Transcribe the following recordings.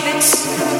darlings.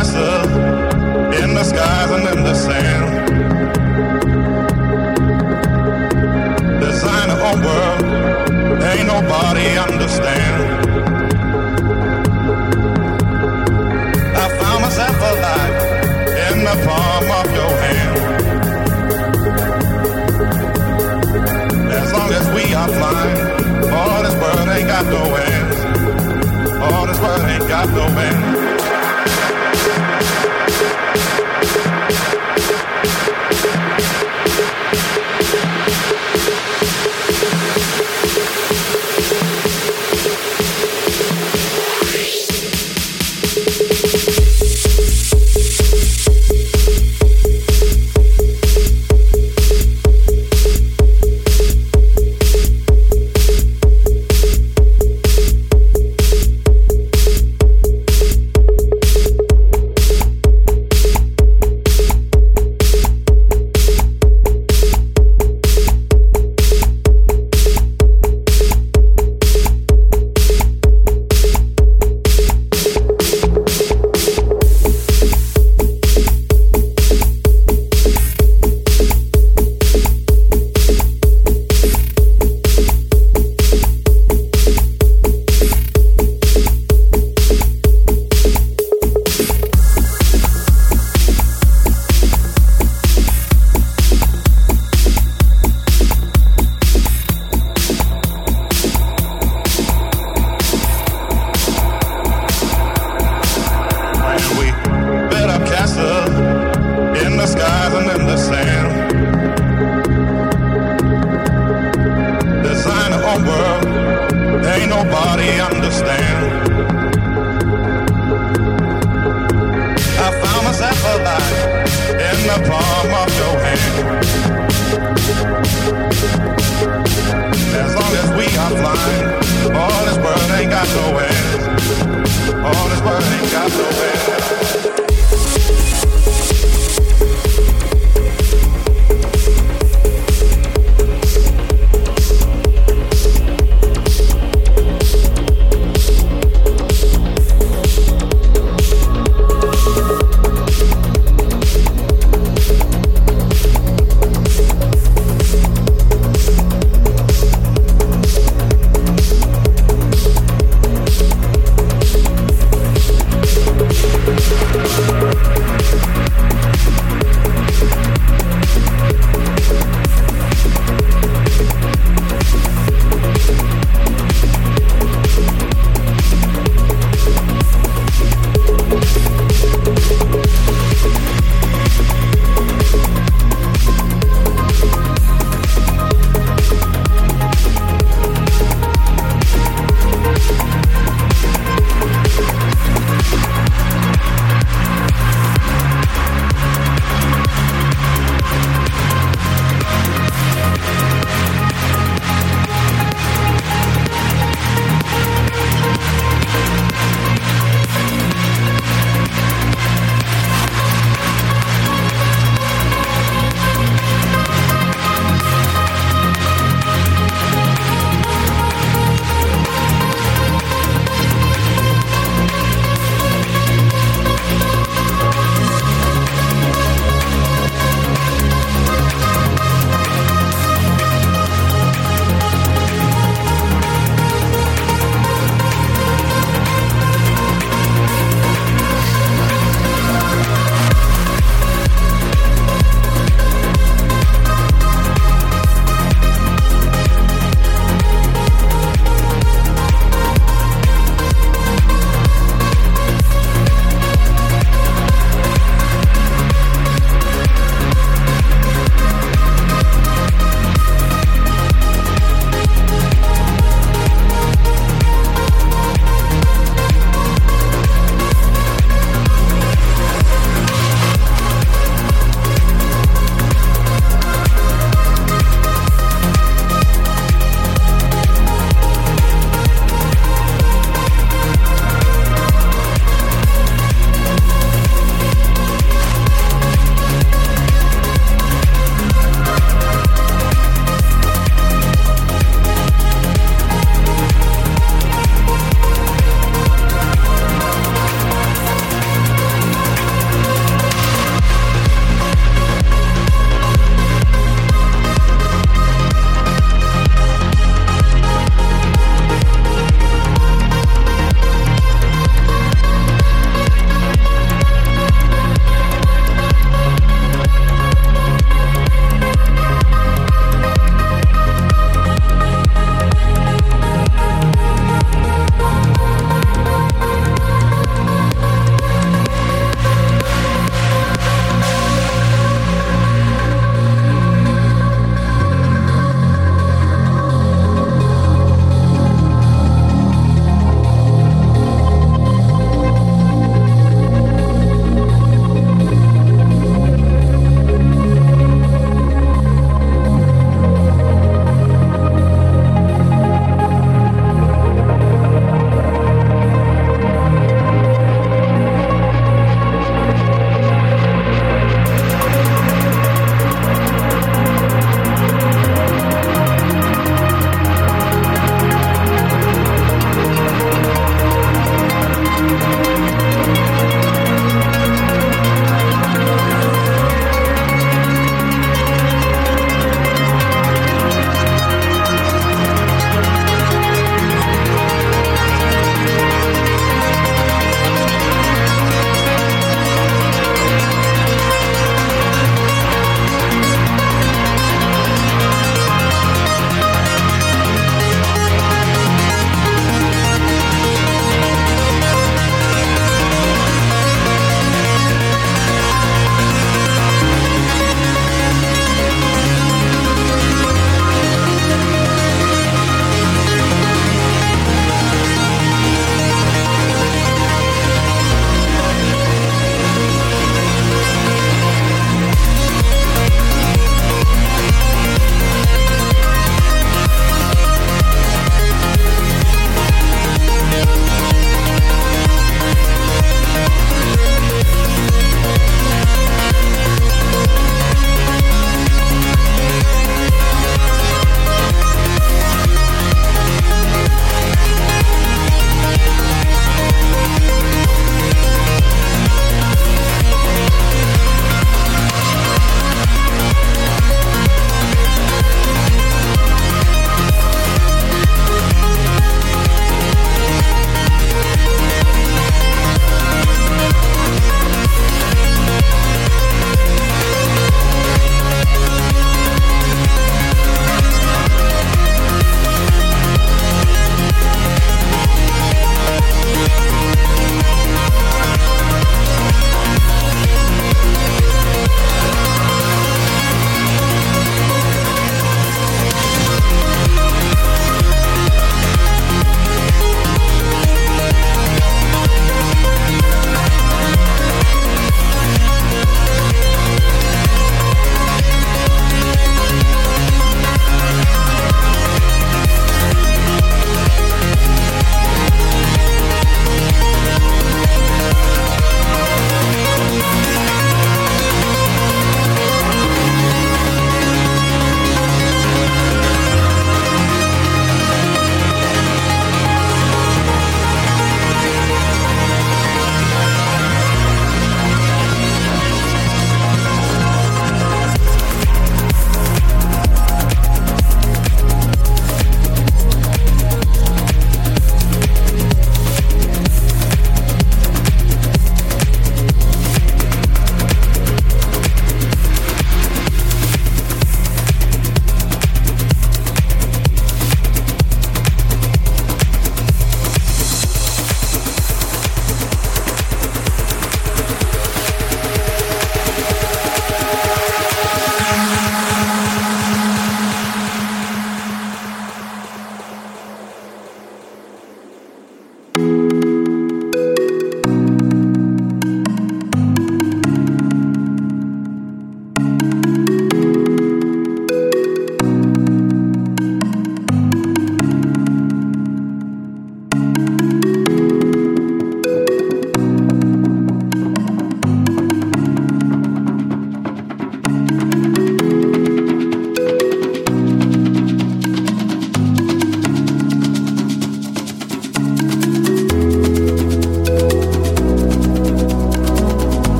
in the skies and in the sand. Design a whole world, ain't nobody understand. I found myself alive in the palm of your hand. As long as we are flying, all this world ain't got no end. All this world ain't got no end.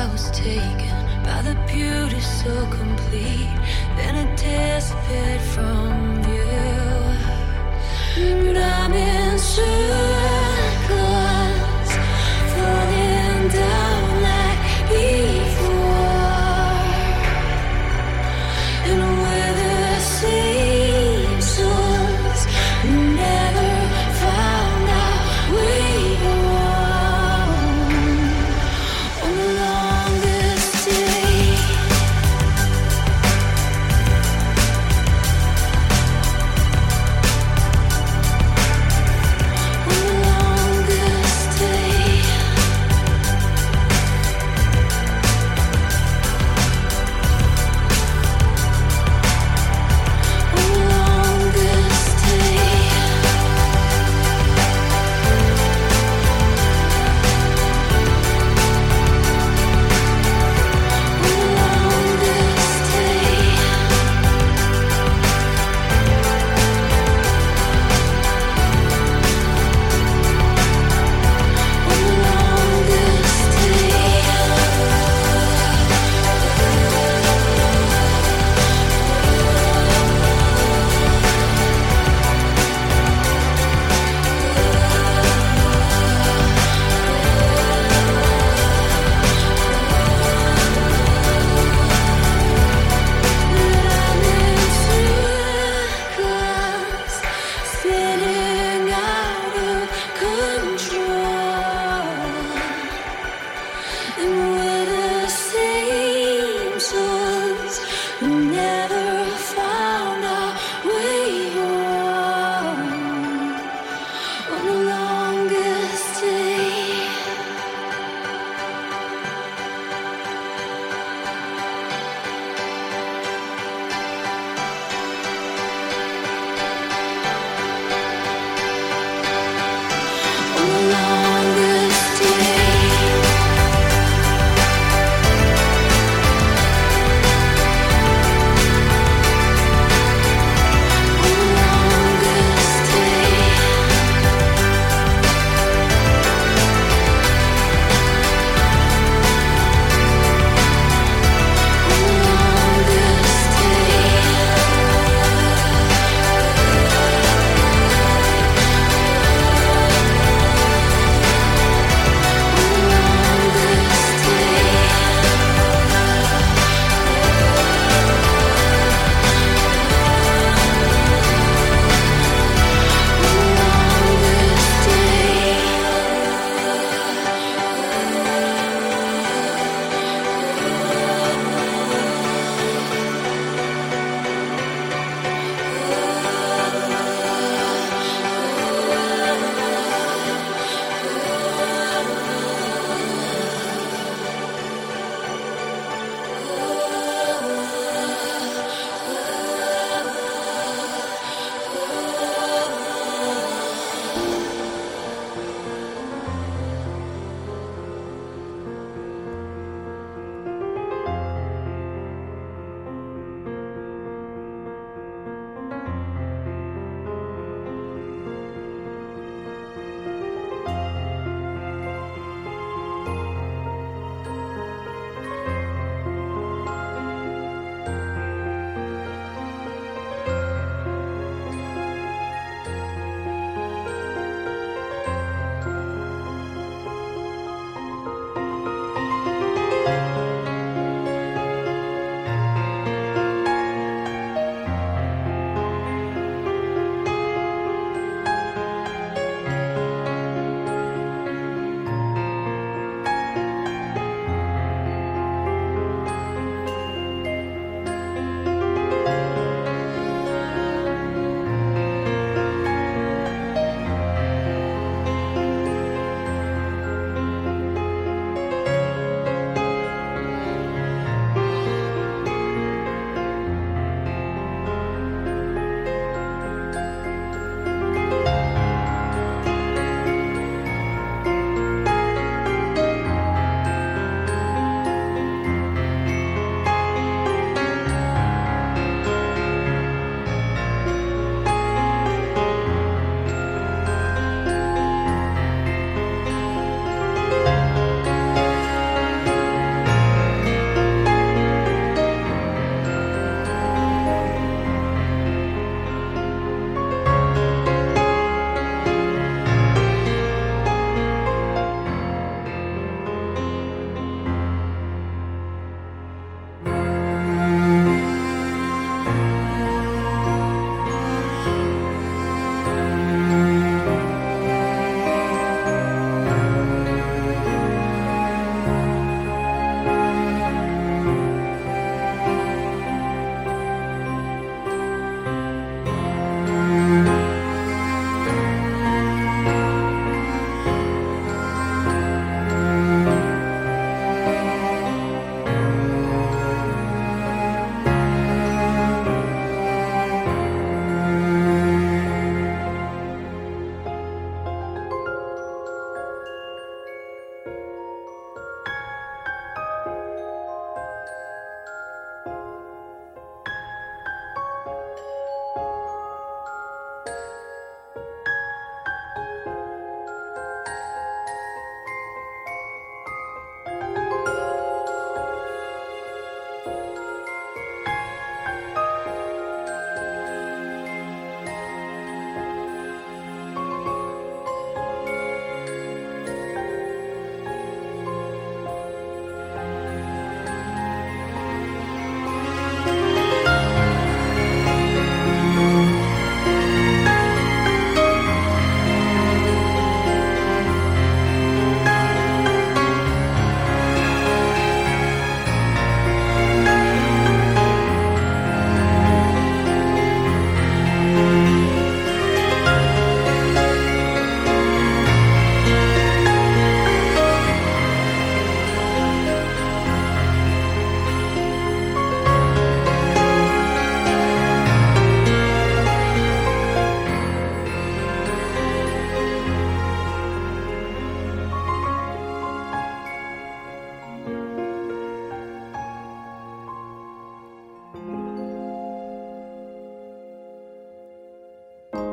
I was taken by the beauty so complete. Then it disappeared from view. But I'm insecure.